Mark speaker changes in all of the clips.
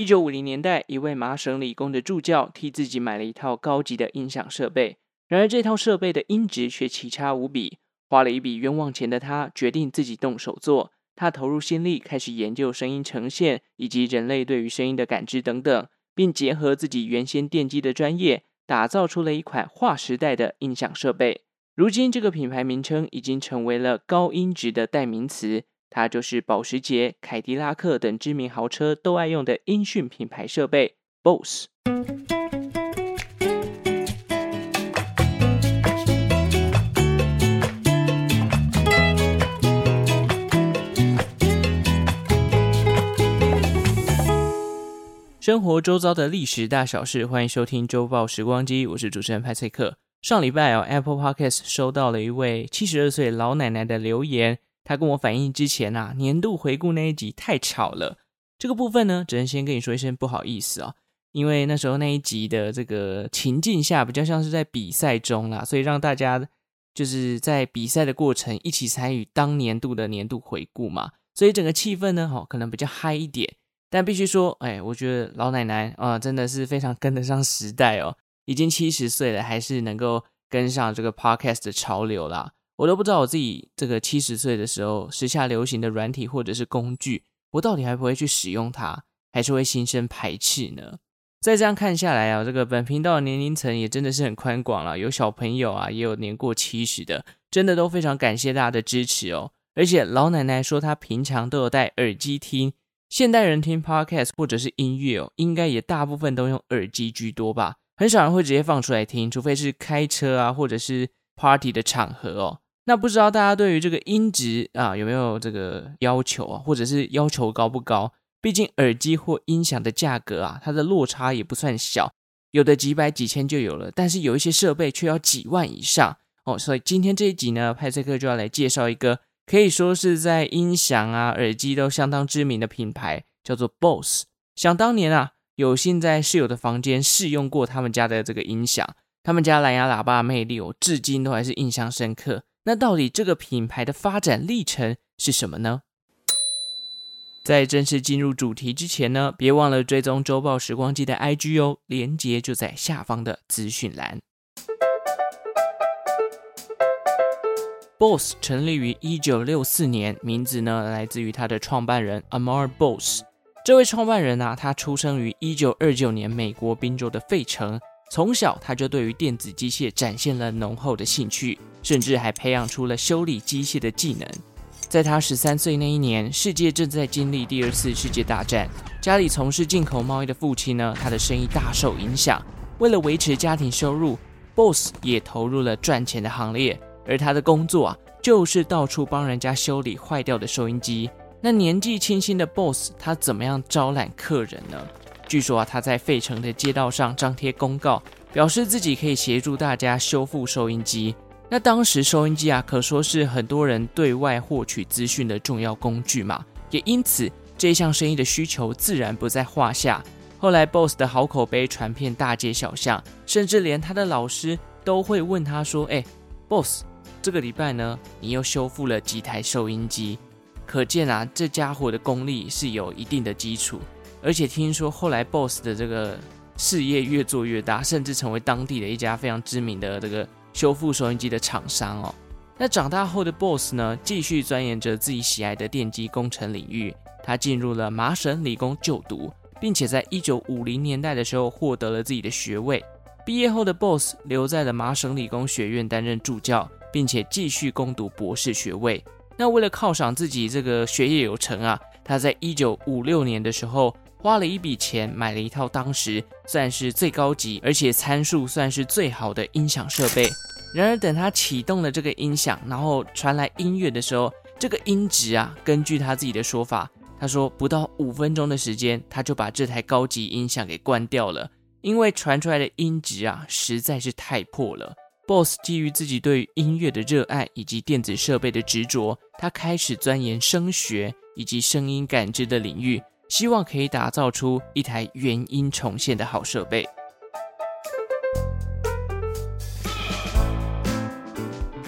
Speaker 1: 一九五零年代，一位麻省理工的助教替自己买了一套高级的音响设备，然而这套设备的音质却奇差无比。花了一笔冤枉钱的他，决定自己动手做。他投入心力，开始研究声音呈现以及人类对于声音的感知等等，并结合自己原先电机的专业，打造出了一款划时代的音响设备。如今，这个品牌名称已经成为了高音质的代名词。它就是保时捷、凯迪拉克等知名豪车都爱用的音讯品牌设备 BOSE。生活周遭的历史大小事，欢迎收听周报时光机，我是主持人派翠克。上礼拜哦，Apple Podcast 收到了一位七十二岁老奶奶的留言。他跟我反映之前啊，年度回顾那一集太吵了。这个部分呢，只能先跟你说一声不好意思啊，因为那时候那一集的这个情境下比较像是在比赛中啦，所以让大家就是在比赛的过程一起参与当年度的年度回顾嘛，所以整个气氛呢，哦，可能比较嗨一点。但必须说，哎，我觉得老奶奶啊，真的是非常跟得上时代哦，已经七十岁了，还是能够跟上这个 podcast 的潮流啦。我都不知道我自己这个七十岁的时候，时下流行的软体或者是工具，我到底还不会去使用它，还是会心生排斥呢？再这样看下来啊，这个本频道的年龄层也真的是很宽广了，有小朋友啊，也有年过七十的，真的都非常感谢大家的支持哦。而且老奶奶说她平常都有戴耳机听，现代人听 podcast 或者是音乐哦，应该也大部分都用耳机居多吧，很少人会直接放出来听，除非是开车啊，或者是 party 的场合哦。那不知道大家对于这个音质啊有没有这个要求啊，或者是要求高不高？毕竟耳机或音响的价格啊，它的落差也不算小，有的几百几千就有了，但是有一些设备却要几万以上哦。所以今天这一集呢，派翠克就要来介绍一个可以说是在音响啊、耳机都相当知名的品牌，叫做 BOSE。想当年啊，有幸在室友的房间试用过他们家的这个音响，他们家蓝牙喇叭的魅力，我至今都还是印象深刻。那到底这个品牌的发展历程是什么呢？在正式进入主题之前呢，别忘了追踪周报时光机的 IG 哦，连接就在下方的资讯栏。Boss 成立于一九六四年，名字呢来自于它的创办人 Amar Bose。这位创办人啊，他出生于一九二九年美国宾州的费城。从小他就对于电子机械展现了浓厚的兴趣，甚至还培养出了修理机械的技能。在他十三岁那一年，世界正在经历第二次世界大战，家里从事进口贸易的父亲呢，他的生意大受影响。为了维持家庭收入，Boss 也投入了赚钱的行列。而他的工作啊，就是到处帮人家修理坏掉的收音机。那年纪轻轻的 Boss，他怎么样招揽客人呢？据说啊，他在费城的街道上张贴公告，表示自己可以协助大家修复收音机。那当时收音机啊，可说是很多人对外获取资讯的重要工具嘛，也因此这项生意的需求自然不在话下。后来，boss 的好口碑传遍大街小巷，甚至连他的老师都会问他说：“哎，boss，这个礼拜呢，你又修复了几台收音机？”可见啊，这家伙的功力是有一定的基础。而且听说后来 Boss 的这个事业越做越大，甚至成为当地的一家非常知名的这个修复收音机的厂商哦。那长大后的 Boss 呢，继续钻研着自己喜爱的电机工程领域。他进入了麻省理工就读，并且在一九五零年代的时候获得了自己的学位。毕业后的 Boss 留在了麻省理工学院担任助教，并且继续攻读博士学位。那为了犒赏自己这个学业有成啊，他在一九五六年的时候。花了一笔钱买了一套当时算是最高级，而且参数算是最好的音响设备。然而，等他启动了这个音响，然后传来音乐的时候，这个音质啊，根据他自己的说法，他说不到五分钟的时间，他就把这台高级音响给关掉了，因为传出来的音质啊实在是太破了。Boss 基于自己对音乐的热爱以及电子设备的执着，他开始钻研声学以及声音感知的领域。希望可以打造出一台原音重现的好设备。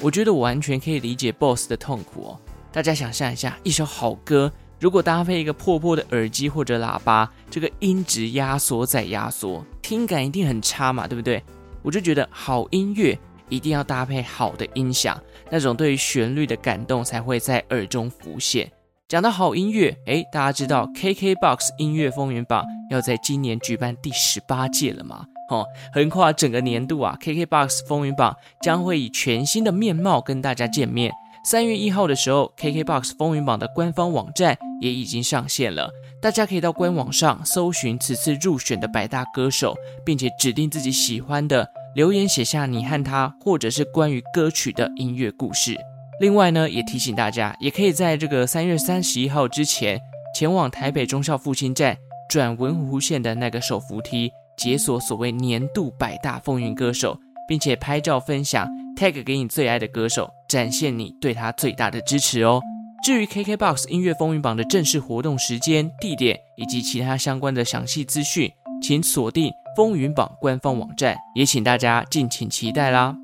Speaker 1: 我觉得我完全可以理解 BOSS 的痛苦哦。大家想象一下，一首好歌如果搭配一个破破的耳机或者喇叭，这个音质压缩再压缩，听感一定很差嘛，对不对？我就觉得好音乐一定要搭配好的音响，那种对于旋律的感动才会在耳中浮现。讲到好音乐，诶，大家知道 KKBOX 音乐风云榜要在今年举办第十八届了吗？哦，横跨整个年度啊，KKBOX 风云榜将会以全新的面貌跟大家见面。三月一号的时候，KKBOX 风云榜的官方网站也已经上线了，大家可以到官网上搜寻此次入选的百大歌手，并且指定自己喜欢的，留言写下你和他或者是关于歌曲的音乐故事。另外呢，也提醒大家，也可以在这个三月三十一号之前，前往台北中校复兴站转文湖线的那个手扶梯，解锁所谓年度百大风云歌手，并且拍照分享，tag 给你最爱的歌手，展现你对他最大的支持哦。至于 KKBOX 音乐风云榜的正式活动时间、地点以及其他相关的详细资讯，请锁定风云榜官方网站，也请大家敬请期待啦。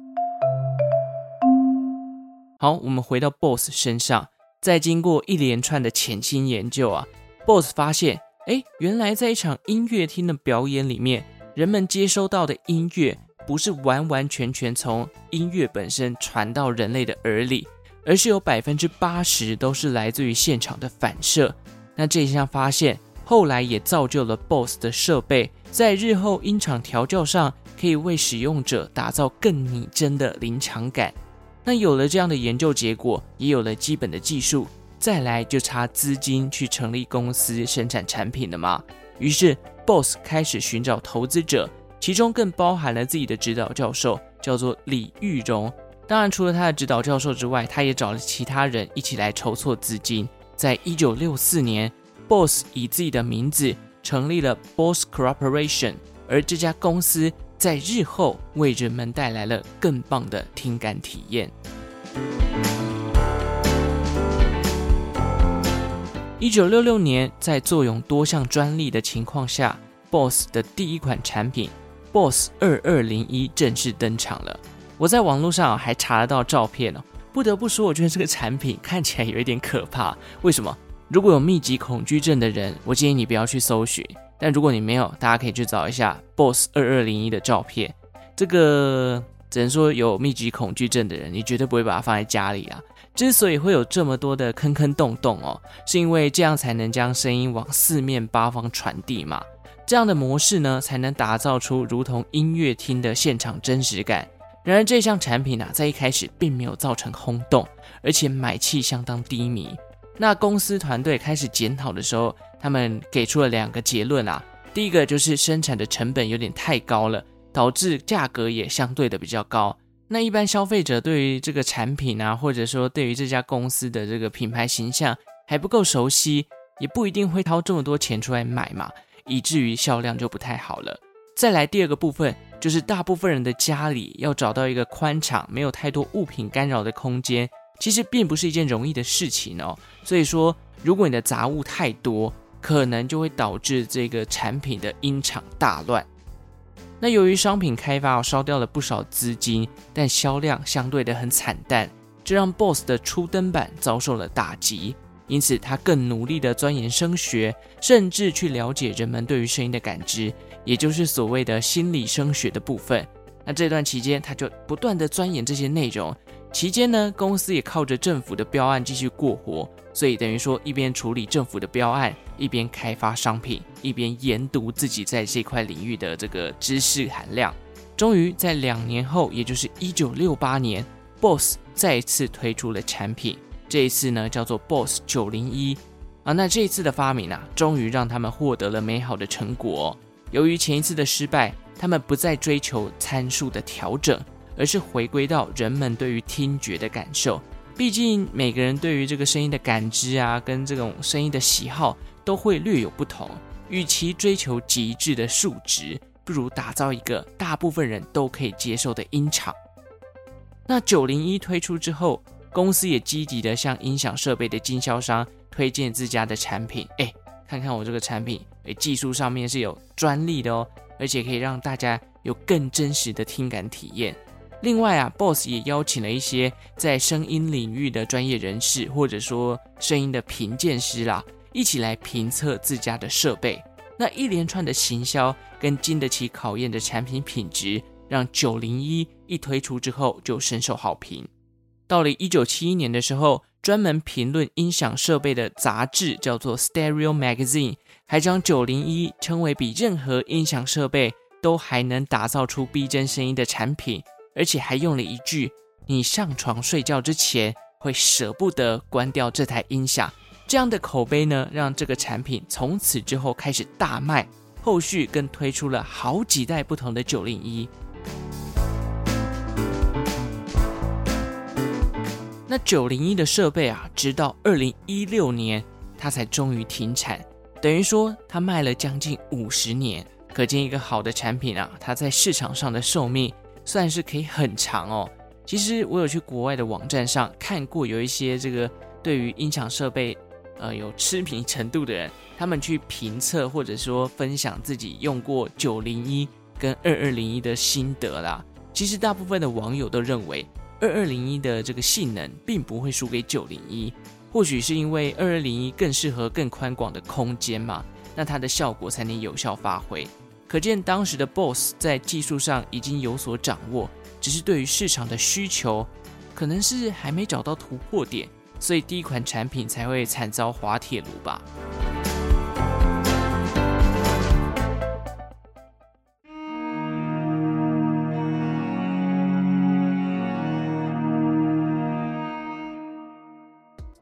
Speaker 1: 好，我们回到 BOSS 身上，在经过一连串的潜心研究啊，BOSS 发现，哎，原来在一场音乐厅的表演里面，人们接收到的音乐不是完完全全从音乐本身传到人类的耳里，而是有百分之八十都是来自于现场的反射。那这项发现后来也造就了 BOSS 的设备，在日后音场调教上，可以为使用者打造更拟真的临场感。那有了这样的研究结果，也有了基本的技术，再来就差资金去成立公司生产产品了嘛。于是，BOSS 开始寻找投资者，其中更包含了自己的指导教授，叫做李玉荣。当然，除了他的指导教授之外，他也找了其他人一起来筹措资金。在一九六四年，BOSS 以自己的名字成立了 BOSS Corporation，而这家公司。在日后为人们带来了更棒的听感体验。一九六六年，在坐拥多项专利的情况下，BOSS 的第一款产品 BOSS 二二零一正式登场了。我在网络上还查得到照片哦，不得不说，我觉得这个产品看起来有一点可怕。为什么？如果有密集恐惧症的人，我建议你不要去搜寻。但如果你没有，大家可以去找一下 BOSS 二二零一的照片。这个只能说有密集恐惧症的人，你绝对不会把它放在家里啊。之所以会有这么多的坑坑洞洞哦，是因为这样才能将声音往四面八方传递嘛。这样的模式呢，才能打造出如同音乐厅的现场真实感。然而这项产品呢、啊，在一开始并没有造成轰动，而且买气相当低迷。那公司团队开始检讨的时候，他们给出了两个结论啊。第一个就是生产的成本有点太高了，导致价格也相对的比较高。那一般消费者对于这个产品啊，或者说对于这家公司的这个品牌形象还不够熟悉，也不一定会掏这么多钱出来买嘛，以至于销量就不太好了。再来第二个部分，就是大部分人的家里要找到一个宽敞、没有太多物品干扰的空间。其实并不是一件容易的事情哦，所以说，如果你的杂物太多，可能就会导致这个产品的音场大乱。那由于商品开发烧掉了不少资金，但销量相对的很惨淡，这让 BOSS 的初登版遭受了打击。因此，他更努力的钻研声学，甚至去了解人们对于声音的感知，也就是所谓的心理声学的部分。那这段期间，他就不断的钻研这些内容。期间呢，公司也靠着政府的标案继续过活，所以等于说一边处理政府的标案，一边开发商品，一边研读自己在这块领域的这个知识含量。终于在两年后，也就是一九六八年，BOSS 再次推出了产品，这一次呢叫做 BOSS 九零一啊。那这一次的发明啊，终于让他们获得了美好的成果。由于前一次的失败，他们不再追求参数的调整。而是回归到人们对于听觉的感受，毕竟每个人对于这个声音的感知啊，跟这种声音的喜好都会略有不同。与其追求极致的数值，不如打造一个大部分人都可以接受的音场。那九零一推出之后，公司也积极的向音响设备的经销商推荐自家的产品。哎，看看我这个产品，哎，技术上面是有专利的哦，而且可以让大家有更真实的听感体验。另外啊，BOSS 也邀请了一些在声音领域的专业人士，或者说声音的评鉴师啦，一起来评测自家的设备。那一连串的行销跟经得起考验的产品品质，让九零一一推出之后就深受好评。到了一九七一年的时候，专门评论音响设备的杂志叫做《Stereo Magazine》，还将九零一称为比任何音响设备都还能打造出逼真声音的产品，而且还用了一句：“你上床睡觉之前会舍不得关掉这台音响。”这样的口碑呢，让这个产品从此之后开始大卖，后续更推出了好几代不同的九零一。那九零一的设备啊，直到二零一六年，它才终于停产，等于说它卖了将近五十年。可见一个好的产品啊，它在市场上的寿命算是可以很长哦。其实我有去国外的网站上看过，有一些这个对于音响设备。呃，有痴迷程度的人，他们去评测或者说分享自己用过九零一跟二二零一的心得啦。其实大部分的网友都认为二二零一的这个性能并不会输给九零一，或许是因为二二零一更适合更宽广的空间嘛，那它的效果才能有效发挥。可见当时的 BOSS 在技术上已经有所掌握，只是对于市场的需求，可能是还没找到突破点。所以第一款产品才会惨遭滑铁卢吧。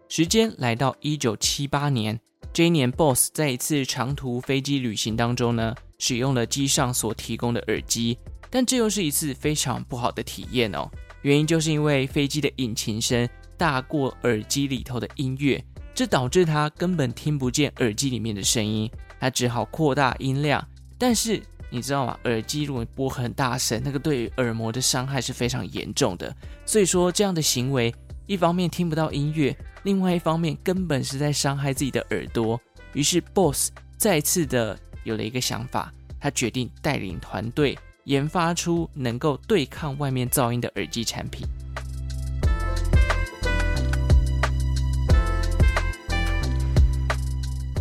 Speaker 1: 时间来到一九七八年，这一年，BOSS 在一次长途飞机旅行当中呢，使用了机上所提供的耳机，但这又是一次非常不好的体验哦。原因就是因为飞机的引擎声。大过耳机里头的音乐，这导致他根本听不见耳机里面的声音，他只好扩大音量。但是你知道吗？耳机如果播很大声，那个对于耳膜的伤害是非常严重的。所以说这样的行为，一方面听不到音乐，另外一方面根本是在伤害自己的耳朵。于是 BOSS 再次的有了一个想法，他决定带领团队研发出能够对抗外面噪音的耳机产品。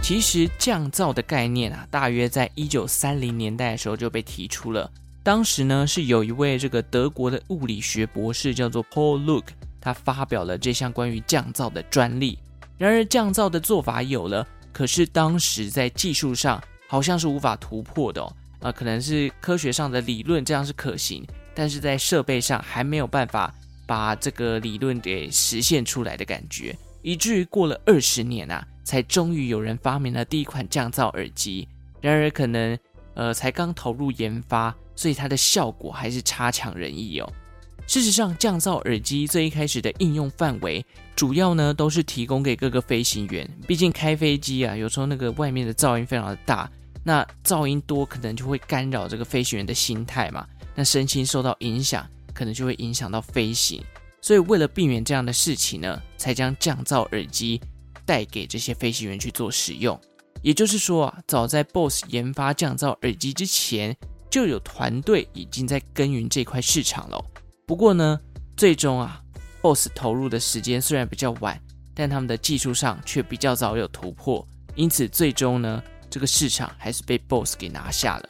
Speaker 1: 其实降噪的概念啊，大约在一九三零年代的时候就被提出了。当时呢，是有一位这个德国的物理学博士叫做 Paul Luke，他发表了这项关于降噪的专利。然而降噪的做法有了，可是当时在技术上好像是无法突破的哦。呃，可能是科学上的理论这样是可行，但是在设备上还没有办法把这个理论给实现出来的感觉，以至于过了二十年啊。才终于有人发明了第一款降噪耳机，然而可能呃才刚投入研发，所以它的效果还是差强人意哦。事实上，降噪耳机最一开始的应用范围，主要呢都是提供给各个飞行员。毕竟开飞机啊，有时候那个外面的噪音非常的大，那噪音多可能就会干扰这个飞行员的心态嘛，那身心受到影响，可能就会影响到飞行。所以为了避免这样的事情呢，才将降噪耳机。带给这些飞行员去做使用，也就是说啊，早在 BOSS 研发降噪耳机之前，就有团队已经在耕耘这块市场了。不过呢，最终啊，BOSS 投入的时间虽然比较晚，但他们的技术上却比较早有突破，因此最终呢，这个市场还是被 BOSS 给拿下了。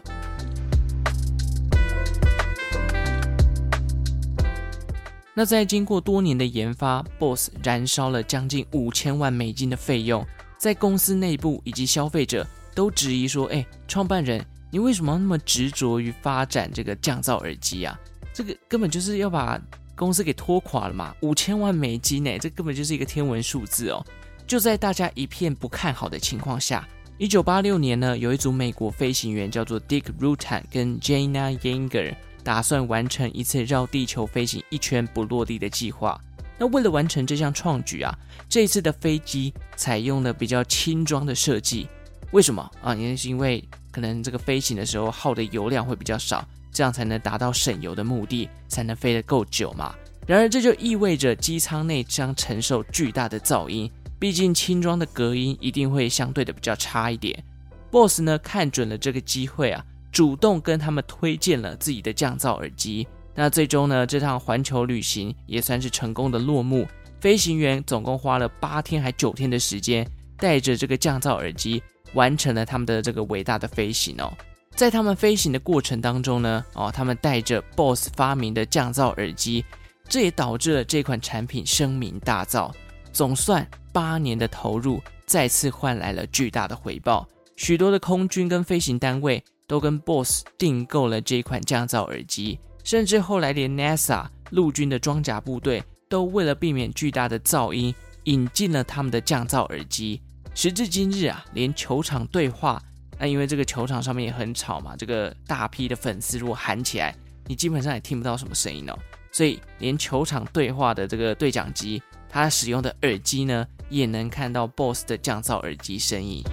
Speaker 1: 那在经过多年的研发，BOSS 燃烧了将近五千万美金的费用，在公司内部以及消费者都质疑说：“哎，创办人，你为什么那么执着于发展这个降噪耳机啊？这个根本就是要把公司给拖垮了嘛！五千万美金呢，这根本就是一个天文数字哦！”就在大家一片不看好的情况下，一九八六年呢，有一组美国飞行员叫做 Dick Rutan 跟 Jana Yenger。打算完成一次绕地球飞行一圈不落地的计划。那为了完成这项创举啊，这一次的飞机采用了比较轻装的设计。为什么啊？因为是因为可能这个飞行的时候耗的油量会比较少，这样才能达到省油的目的，才能飞得够久嘛。然而这就意味着机舱内将承受巨大的噪音，毕竟轻装的隔音一定会相对的比较差一点。BOSS 呢，看准了这个机会啊。主动跟他们推荐了自己的降噪耳机，那最终呢，这趟环球旅行也算是成功的落幕。飞行员总共花了八天还九天的时间，带着这个降噪耳机完成了他们的这个伟大的飞行哦。在他们飞行的过程当中呢，哦，他们带着 BOSS 发明的降噪耳机，这也导致了这款产品声名大噪。总算八年的投入，再次换来了巨大的回报。许多的空军跟飞行单位都跟 BOSS 订购了这款降噪耳机，甚至后来连 NASA 陆军的装甲部队都为了避免巨大的噪音，引进了他们的降噪耳机。时至今日啊，连球场对话。那因为这个球场上面也很吵嘛，这个大批的粉丝如果喊起来，你基本上也听不到什么声音哦。所以连球场对话的这个对讲机，他使用的耳机呢，也能看到 BOSS 的降噪耳机身影。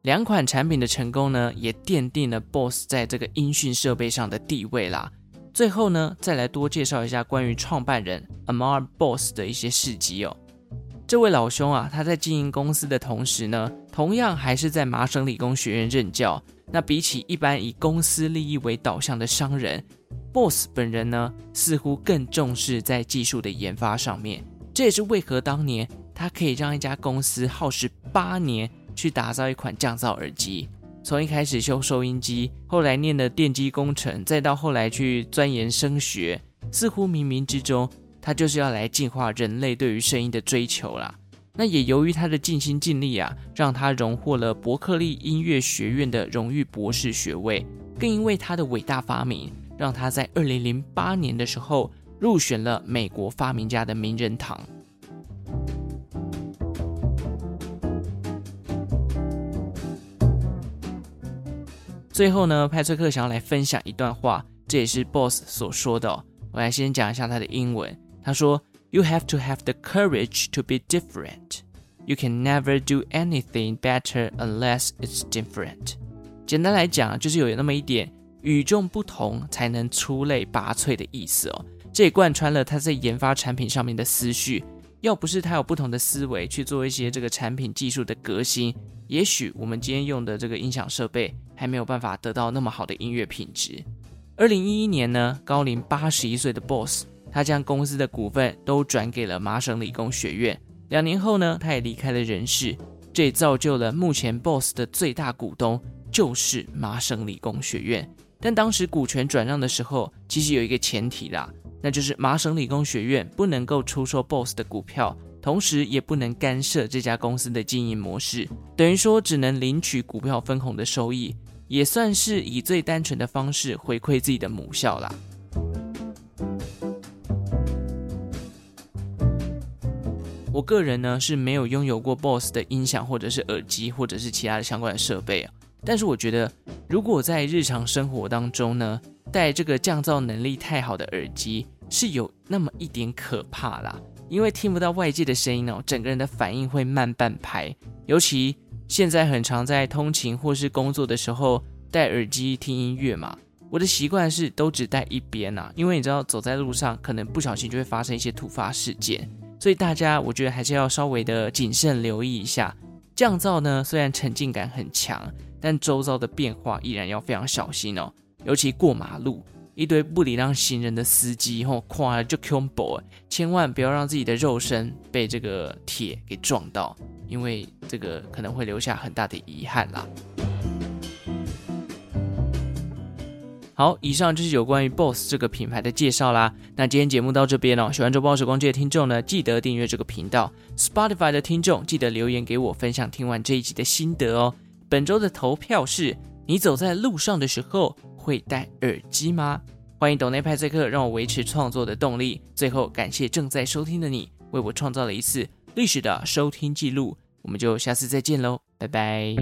Speaker 1: 两款产品的成功呢，也奠定了 BOSS 在这个音讯设备上的地位啦。最后呢，再来多介绍一下关于创办人 Amar Boss 的一些事迹哦。这位老兄啊，他在经营公司的同时呢，同样还是在麻省理工学院任教。那比起一般以公司利益为导向的商人，Bose 本人呢，似乎更重视在技术的研发上面。这也是为何当年他可以让一家公司耗时八年去打造一款降噪耳机。从一开始修收音机，后来念的电机工程，再到后来去钻研声学，似乎冥冥之中，他就是要来净化人类对于声音的追求啦。那也由于他的尽心尽力啊，让他荣获了伯克利音乐学院的荣誉博士学位，更因为他的伟大发明，让他在二零零八年的时候入选了美国发明家的名人堂。最后呢，派崔克想要来分享一段话，这也是 BOSS 所说的。我来先讲一下他的英文。他说：“You have to have the courage to be different. You can never do anything better unless it's different.” 简单来讲，就是有那么一点与众不同才能出类拔萃的意思哦。这也贯穿了他在研发产品上面的思绪。要不是他有不同的思维去做一些这个产品技术的革新，也许我们今天用的这个音响设备还没有办法得到那么好的音乐品质。二零一一年呢，高龄八十一岁的 BOSS，他将公司的股份都转给了麻省理工学院。两年后呢，他也离开了人世。这也造就了目前 BOSS 的最大股东就是麻省理工学院。但当时股权转让的时候，其实有一个前提啦。那就是麻省理工学院不能够出售 BOSS 的股票，同时也不能干涉这家公司的经营模式，等于说只能领取股票分红的收益，也算是以最单纯的方式回馈自己的母校啦。我个人呢是没有拥有过 BOSS 的音响或者是耳机或者是其他的相关的设备啊，但是我觉得如果在日常生活当中呢，戴这个降噪能力太好的耳机是有那么一点可怕啦，因为听不到外界的声音哦，整个人的反应会慢半拍。尤其现在很常在通勤或是工作的时候戴耳机听音乐嘛，我的习惯是都只戴一边啊，因为你知道走在路上可能不小心就会发生一些突发事件，所以大家我觉得还是要稍微的谨慎留意一下。降噪呢，虽然沉浸感很强，但周遭的变化依然要非常小心哦。尤其过马路，一堆不礼让行人的司机，吼，跨了就 combo，千万不要让自己的肉身被这个铁给撞到，因为这个可能会留下很大的遗憾啦。好，以上就是有关于 BOSS 这个品牌的介绍啦。那今天节目到这边哦，喜欢周报时光机的听众呢，记得订阅这个频道。Spotify 的听众记得留言给我，分享听完这一集的心得哦。本周的投票是。你走在路上的时候会戴耳机吗？欢迎抖内派翠克，让我维持创作的动力。最后，感谢正在收听的你，为我创造了一次历史的收听记录。我们就下次再见喽，拜拜。